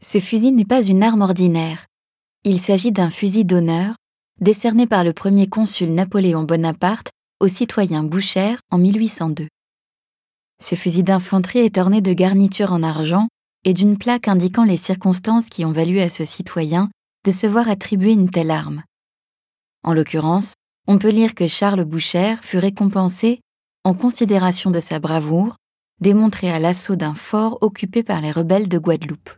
Ce fusil n'est pas une arme ordinaire. Il s'agit d'un fusil d'honneur décerné par le premier consul Napoléon Bonaparte au citoyen Boucher en 1802. Ce fusil d'infanterie est orné de garnitures en argent et d'une plaque indiquant les circonstances qui ont valu à ce citoyen de se voir attribuer une telle arme. En l'occurrence, on peut lire que Charles Boucher fut récompensé, en considération de sa bravoure, démontré à l'assaut d'un fort occupé par les rebelles de Guadeloupe.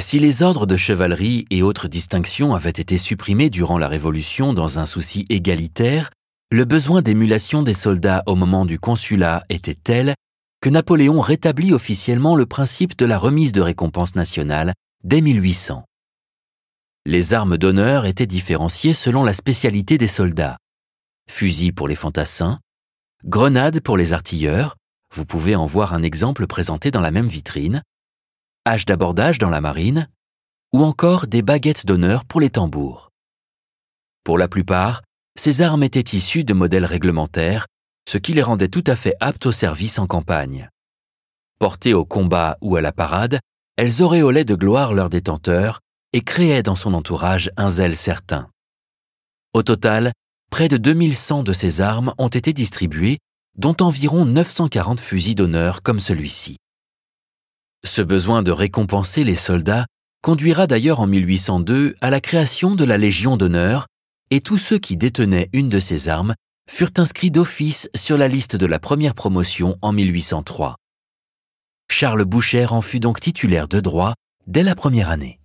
Si les ordres de chevalerie et autres distinctions avaient été supprimés durant la Révolution dans un souci égalitaire, le besoin d'émulation des soldats au moment du consulat était tel que Napoléon rétablit officiellement le principe de la remise de récompenses nationales dès 1800. Les armes d'honneur étaient différenciées selon la spécialité des soldats. Fusils pour les fantassins, grenades pour les artilleurs, vous pouvez en voir un exemple présenté dans la même vitrine, d'abordage dans la marine, ou encore des baguettes d'honneur pour les tambours. Pour la plupart, ces armes étaient issues de modèles réglementaires, ce qui les rendait tout à fait aptes au service en campagne. Portées au combat ou à la parade, elles auréolaient de gloire leur détenteur et créaient dans son entourage un zèle certain. Au total, près de 2100 de ces armes ont été distribuées, dont environ 940 fusils d'honneur comme celui-ci. Ce besoin de récompenser les soldats conduira d'ailleurs en 1802 à la création de la Légion d'honneur, et tous ceux qui détenaient une de ces armes furent inscrits d'office sur la liste de la première promotion en 1803. Charles Boucher en fut donc titulaire de droit dès la première année.